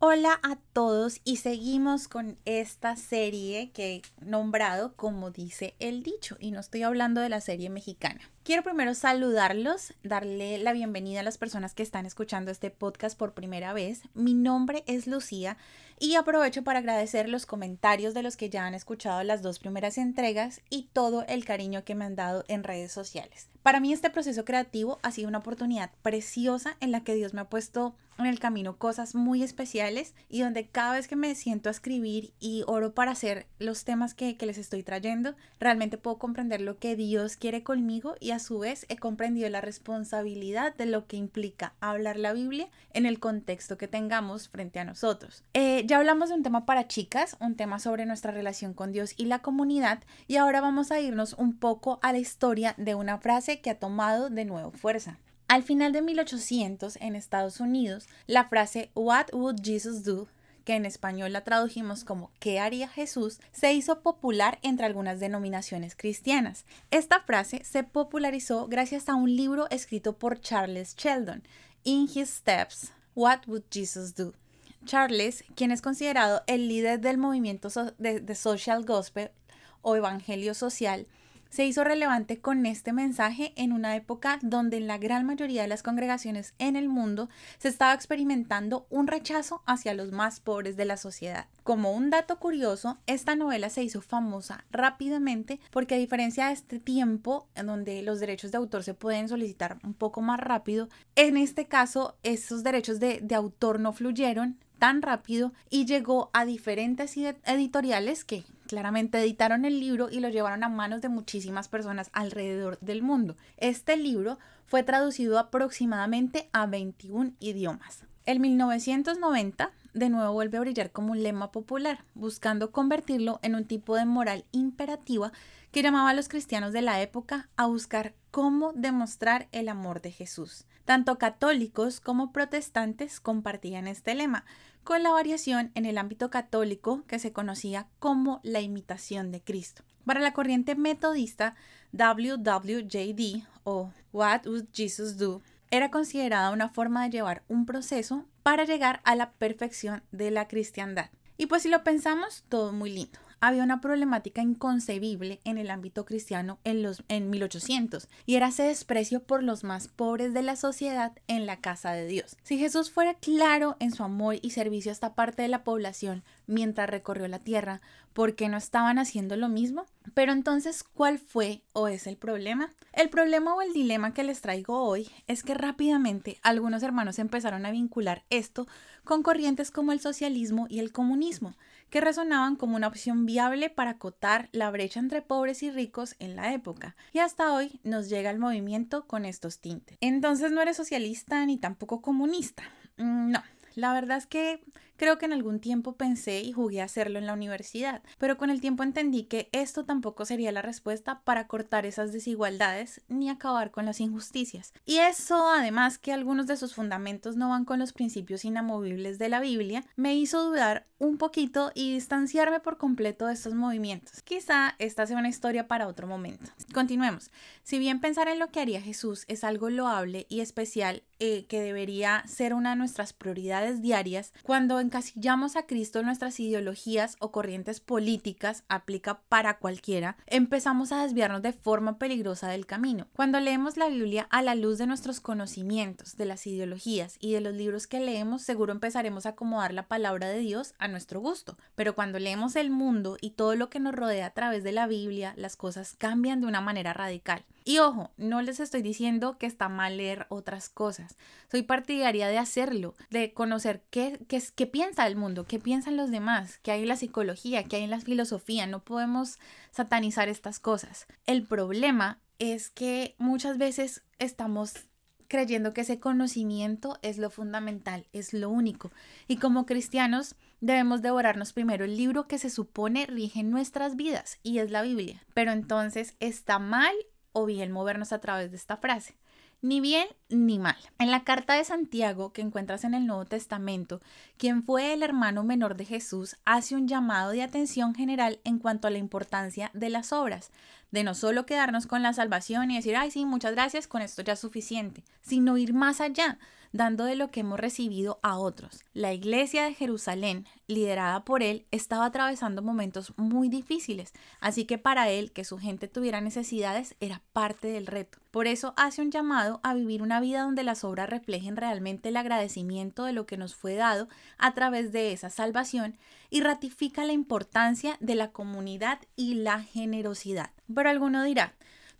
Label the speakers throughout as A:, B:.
A: Hola a todos y seguimos con esta serie que he nombrado como dice el dicho y no estoy hablando de la serie mexicana. Quiero primero saludarlos, darle la bienvenida a las personas que están escuchando este podcast por primera vez. Mi nombre es Lucía y aprovecho para agradecer los comentarios de los que ya han escuchado las dos primeras entregas y todo el cariño que me han dado en redes sociales. Para mí este proceso creativo ha sido una oportunidad preciosa en la que Dios me ha puesto en el camino cosas muy especiales y donde cada vez que me siento a escribir y oro para hacer los temas que, que les estoy trayendo, realmente puedo comprender lo que Dios quiere conmigo y a su vez he comprendido la responsabilidad de lo que implica hablar la Biblia en el contexto que tengamos frente a nosotros. Eh, ya hablamos de un tema para chicas, un tema sobre nuestra relación con Dios y la comunidad y ahora vamos a irnos un poco a la historia de una frase que ha tomado de nuevo fuerza. Al final de 1800 en Estados Unidos, la frase What would Jesus do que en español la tradujimos como ¿qué haría Jesús?, se hizo popular entre algunas denominaciones cristianas. Esta frase se popularizó gracias a un libro escrito por Charles Sheldon, In His Steps, What Would Jesus Do? Charles, quien es considerado el líder del movimiento de, Social Gospel o Evangelio Social, se hizo relevante con este mensaje en una época donde en la gran mayoría de las congregaciones en el mundo se estaba experimentando un rechazo hacia los más pobres de la sociedad. Como un dato curioso, esta novela se hizo famosa rápidamente porque a diferencia de este tiempo en donde los derechos de autor se pueden solicitar un poco más rápido, en este caso esos derechos de, de autor no fluyeron tan rápido y llegó a diferentes editoriales que claramente editaron el libro y lo llevaron a manos de muchísimas personas alrededor del mundo. Este libro fue traducido aproximadamente a 21 idiomas. En 1990, de nuevo vuelve a brillar como un lema popular, buscando convertirlo en un tipo de moral imperativa que llamaba a los cristianos de la época a buscar cómo demostrar el amor de Jesús. Tanto católicos como protestantes compartían este lema, con la variación en el ámbito católico que se conocía como la imitación de Cristo. Para la corriente metodista, WWJD o What Would Jesus Do era considerada una forma de llevar un proceso para llegar a la perfección de la cristiandad. Y pues si lo pensamos, todo muy lindo había una problemática inconcebible en el ámbito cristiano en, los, en 1800 y era ese desprecio por los más pobres de la sociedad en la casa de Dios. Si Jesús fuera claro en su amor y servicio a esta parte de la población mientras recorrió la tierra, ¿por qué no estaban haciendo lo mismo? Pero entonces, ¿cuál fue o es el problema? El problema o el dilema que les traigo hoy es que rápidamente algunos hermanos empezaron a vincular esto con corrientes como el socialismo y el comunismo, que resonaban como una opción viable para acotar la brecha entre pobres y ricos en la época. Y hasta hoy nos llega el movimiento con estos tintes. Entonces no eres socialista ni tampoco comunista. Mm, no, la verdad es que Creo que en algún tiempo pensé y jugué a hacerlo en la universidad, pero con el tiempo entendí que esto tampoco sería la respuesta para cortar esas desigualdades ni acabar con las injusticias. Y eso, además que algunos de sus fundamentos no van con los principios inamovibles de la Biblia, me hizo dudar un poquito y distanciarme por completo de estos movimientos. Quizá esta sea una historia para otro momento. Continuemos. Si bien pensar en lo que haría Jesús es algo loable y especial eh, que debería ser una de nuestras prioridades diarias, cuando encasillamos a Cristo en nuestras ideologías o corrientes políticas, aplica para cualquiera, empezamos a desviarnos de forma peligrosa del camino. Cuando leemos la Biblia a la luz de nuestros conocimientos, de las ideologías y de los libros que leemos, seguro empezaremos a acomodar la palabra de Dios a nuestro gusto. Pero cuando leemos el mundo y todo lo que nos rodea a través de la Biblia, las cosas cambian de una manera radical. Y ojo, no les estoy diciendo que está mal leer otras cosas. Soy partidaria de hacerlo, de conocer qué, qué, qué piensa el mundo, qué piensan los demás, qué hay en la psicología, qué hay en la filosofía. No podemos satanizar estas cosas. El problema es que muchas veces estamos creyendo que ese conocimiento es lo fundamental, es lo único. Y como cristianos debemos devorarnos primero el libro que se supone rige nuestras vidas y es la Biblia. Pero entonces está mal o bien movernos a través de esta frase. Ni bien ni mal. En la carta de Santiago que encuentras en el Nuevo Testamento, quien fue el hermano menor de Jesús, hace un llamado de atención general en cuanto a la importancia de las obras, de no solo quedarnos con la salvación y decir, ay sí, muchas gracias, con esto ya es suficiente, sino ir más allá, dando de lo que hemos recibido a otros. La iglesia de Jerusalén, liderada por él, estaba atravesando momentos muy difíciles, así que para él que su gente tuviera necesidades era parte del reto. Por eso hace un llamado a vivir una vida donde las obras reflejen realmente el agradecimiento de lo que nos fue dado a través de esa salvación y ratifica la importancia de la comunidad y la generosidad. Pero alguno dirá,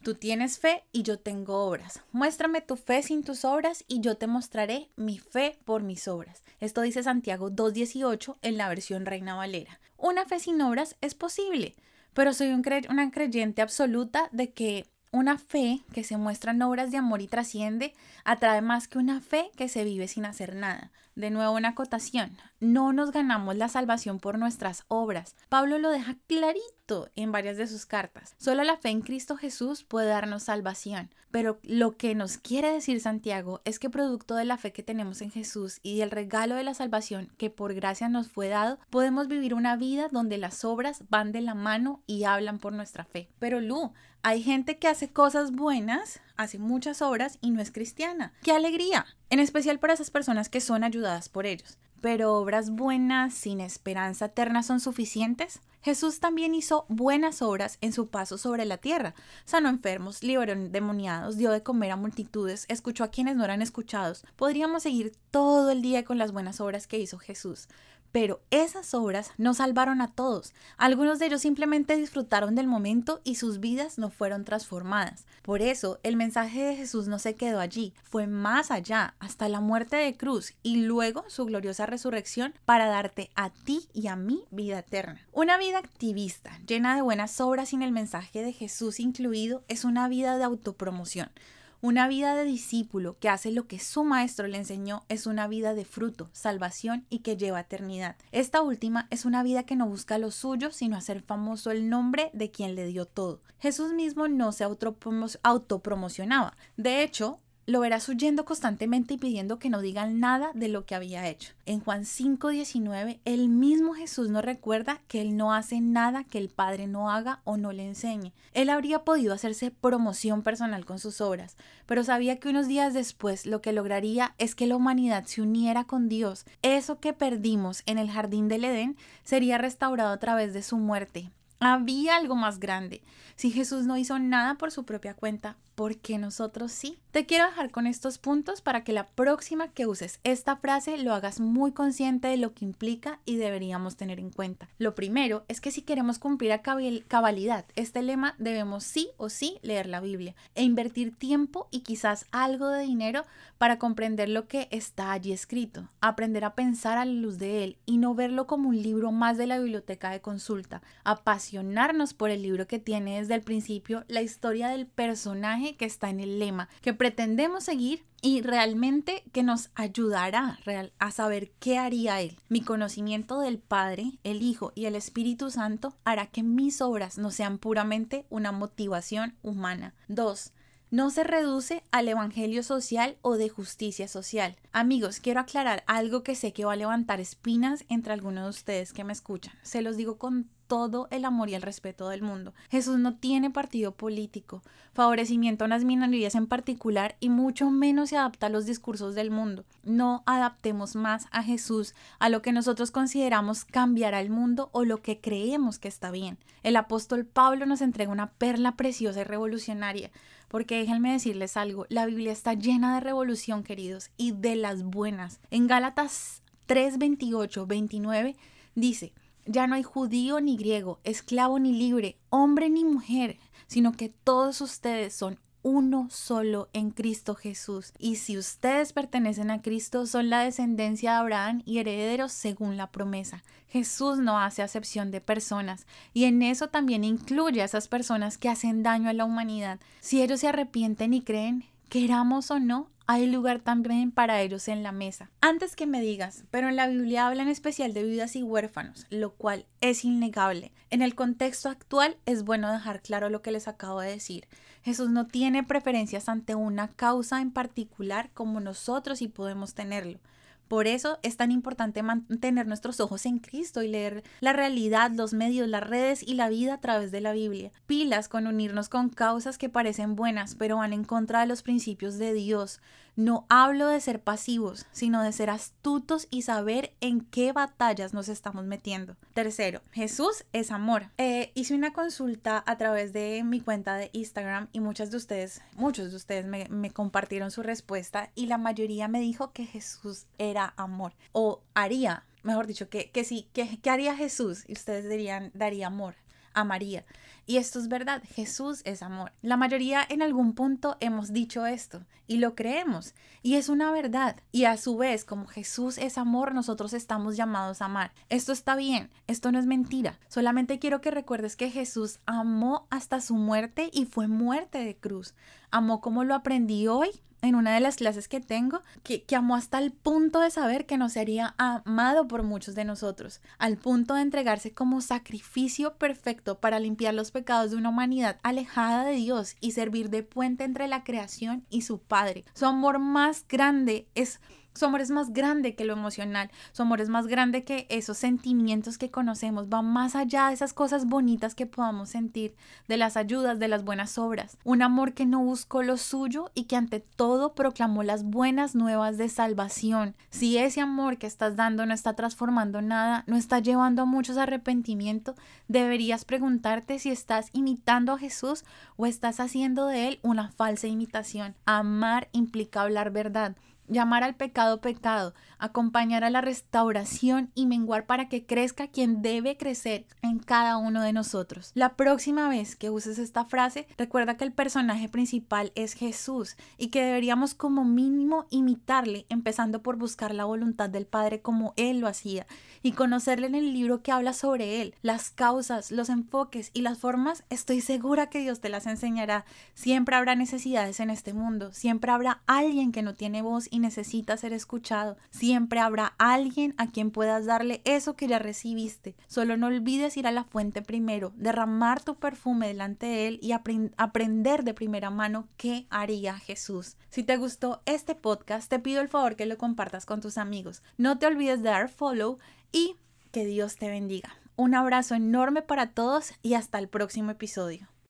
A: Tú tienes fe y yo tengo obras. Muéstrame tu fe sin tus obras y yo te mostraré mi fe por mis obras. Esto dice Santiago 2.18 en la versión Reina Valera. Una fe sin obras es posible, pero soy una creyente absoluta de que una fe que se muestra en obras de amor y trasciende atrae más que una fe que se vive sin hacer nada. De nuevo una acotación, no nos ganamos la salvación por nuestras obras. Pablo lo deja clarito en varias de sus cartas. Solo la fe en Cristo Jesús puede darnos salvación. Pero lo que nos quiere decir Santiago es que producto de la fe que tenemos en Jesús y del regalo de la salvación que por gracia nos fue dado, podemos vivir una vida donde las obras van de la mano y hablan por nuestra fe. Pero Lu, hay gente que hace cosas buenas, hace muchas obras y no es cristiana. ¡Qué alegría! En especial para esas personas que son ayudadas por ellos. Pero obras buenas sin esperanza eterna son suficientes. Jesús también hizo buenas obras en su paso sobre la tierra. Sanó enfermos, liberó endemoniados, dio de comer a multitudes, escuchó a quienes no eran escuchados. Podríamos seguir todo el día con las buenas obras que hizo Jesús. Pero esas obras no salvaron a todos. Algunos de ellos simplemente disfrutaron del momento y sus vidas no fueron transformadas. Por eso el mensaje de Jesús no se quedó allí, fue más allá, hasta la muerte de cruz y luego su gloriosa resurrección para darte a ti y a mí vida eterna. Una vida activista, llena de buenas obras sin el mensaje de Jesús incluido, es una vida de autopromoción. Una vida de discípulo que hace lo que su maestro le enseñó es una vida de fruto, salvación y que lleva eternidad. Esta última es una vida que no busca lo suyo, sino hacer famoso el nombre de quien le dio todo. Jesús mismo no se autopromocionaba. De hecho, lo verás huyendo constantemente y pidiendo que no digan nada de lo que había hecho. En Juan 5:19, el mismo Jesús nos recuerda que Él no hace nada que el Padre no haga o no le enseñe. Él habría podido hacerse promoción personal con sus obras, pero sabía que unos días después lo que lograría es que la humanidad se uniera con Dios. Eso que perdimos en el jardín del Edén sería restaurado a través de su muerte. Había algo más grande. Si Jesús no hizo nada por su propia cuenta, porque nosotros sí. Te quiero dejar con estos puntos para que la próxima que uses esta frase lo hagas muy consciente de lo que implica y deberíamos tener en cuenta. Lo primero es que si queremos cumplir a cabalidad este lema, debemos sí o sí leer la Biblia e invertir tiempo y quizás algo de dinero para comprender lo que está allí escrito, aprender a pensar a la luz de él y no verlo como un libro más de la biblioteca de consulta, apasionarnos por el libro que tiene desde el principio la historia del personaje que está en el lema, que pretendemos seguir y realmente que nos ayudará a saber qué haría Él. Mi conocimiento del Padre, el Hijo y el Espíritu Santo hará que mis obras no sean puramente una motivación humana. 2 no se reduce al evangelio social o de justicia social. Amigos, quiero aclarar algo que sé que va a levantar espinas entre algunos de ustedes que me escuchan. Se los digo con todo el amor y el respeto del mundo. Jesús no tiene partido político, favorecimiento a las minorías en particular y mucho menos se adapta a los discursos del mundo. No adaptemos más a Jesús a lo que nosotros consideramos cambiar al mundo o lo que creemos que está bien. El apóstol Pablo nos entrega una perla preciosa y revolucionaria, porque déjenme decirles algo, la Biblia está llena de revolución, queridos, y de las buenas. En Gálatas 3, 28, 29 dice, ya no hay judío ni griego, esclavo ni libre, hombre ni mujer, sino que todos ustedes son uno solo en Cristo Jesús. Y si ustedes pertenecen a Cristo, son la descendencia de Abraham y herederos según la promesa. Jesús no hace acepción de personas y en eso también incluye a esas personas que hacen daño a la humanidad. Si ellos se arrepienten y creen, queramos o no, hay lugar también para ellos en la mesa. Antes que me digas, pero en la Biblia habla en especial de viudas y huérfanos, lo cual es innegable. En el contexto actual es bueno dejar claro lo que les acabo de decir. Jesús no tiene preferencias ante una causa en particular como nosotros sí podemos tenerlo. Por eso es tan importante mantener nuestros ojos en Cristo y leer la realidad, los medios, las redes y la vida a través de la Biblia. Pilas con unirnos con causas que parecen buenas, pero van en contra de los principios de Dios. No hablo de ser pasivos, sino de ser astutos y saber en qué batallas nos estamos metiendo. Tercero, Jesús es amor. Eh, hice una consulta a través de mi cuenta de Instagram y muchas de ustedes, muchos de ustedes me, compartieron su respuesta y la mayoría me dijo que Jesús era amor o haría mejor dicho, que, que sí, que, que, haría Jesús? Y ustedes dirían, daría amor a María. Y esto es verdad, Jesús es amor. La mayoría en algún punto hemos dicho esto y lo creemos. Y es una verdad. Y a su vez, como Jesús es amor, nosotros estamos llamados a amar. Esto está bien, esto no es mentira. Solamente quiero que recuerdes que Jesús amó hasta su muerte y fue muerte de cruz. Amó como lo aprendí hoy en una de las clases que tengo, que, que, amó hasta el punto de saber que no sería amado por muchos de nosotros, al punto de entregarse como sacrificio perfecto para limpiar los de una humanidad alejada de Dios y servir de puente entre la creación y su Padre. Su amor más grande es su amor es más grande que lo emocional, su amor es más grande que esos sentimientos que conocemos, va más allá de esas cosas bonitas que podamos sentir, de las ayudas, de las buenas obras. Un amor que no buscó lo suyo y que ante todo proclamó las buenas nuevas de salvación. Si ese amor que estás dando no está transformando nada, no está llevando a muchos arrepentimiento, deberías preguntarte si estás imitando a Jesús o estás haciendo de él una falsa imitación. Amar implica hablar verdad llamar al pecado pecado, acompañar a la restauración y menguar para que crezca quien debe crecer en cada uno de nosotros. La próxima vez que uses esta frase, recuerda que el personaje principal es Jesús y que deberíamos como mínimo imitarle, empezando por buscar la voluntad del Padre como Él lo hacía y conocerle en el libro que habla sobre Él, las causas, los enfoques y las formas, estoy segura que Dios te las enseñará. Siempre habrá necesidades en este mundo, siempre habrá alguien que no tiene voz y necesita ser escuchado. Habrá alguien a quien puedas darle eso que ya recibiste. Solo no olvides ir a la fuente primero, derramar tu perfume delante de él y aprender de primera mano qué haría Jesús. Si te gustó este podcast, te pido el favor que lo compartas con tus amigos. No te olvides de dar follow y que Dios te bendiga. Un abrazo enorme para todos y hasta el próximo episodio.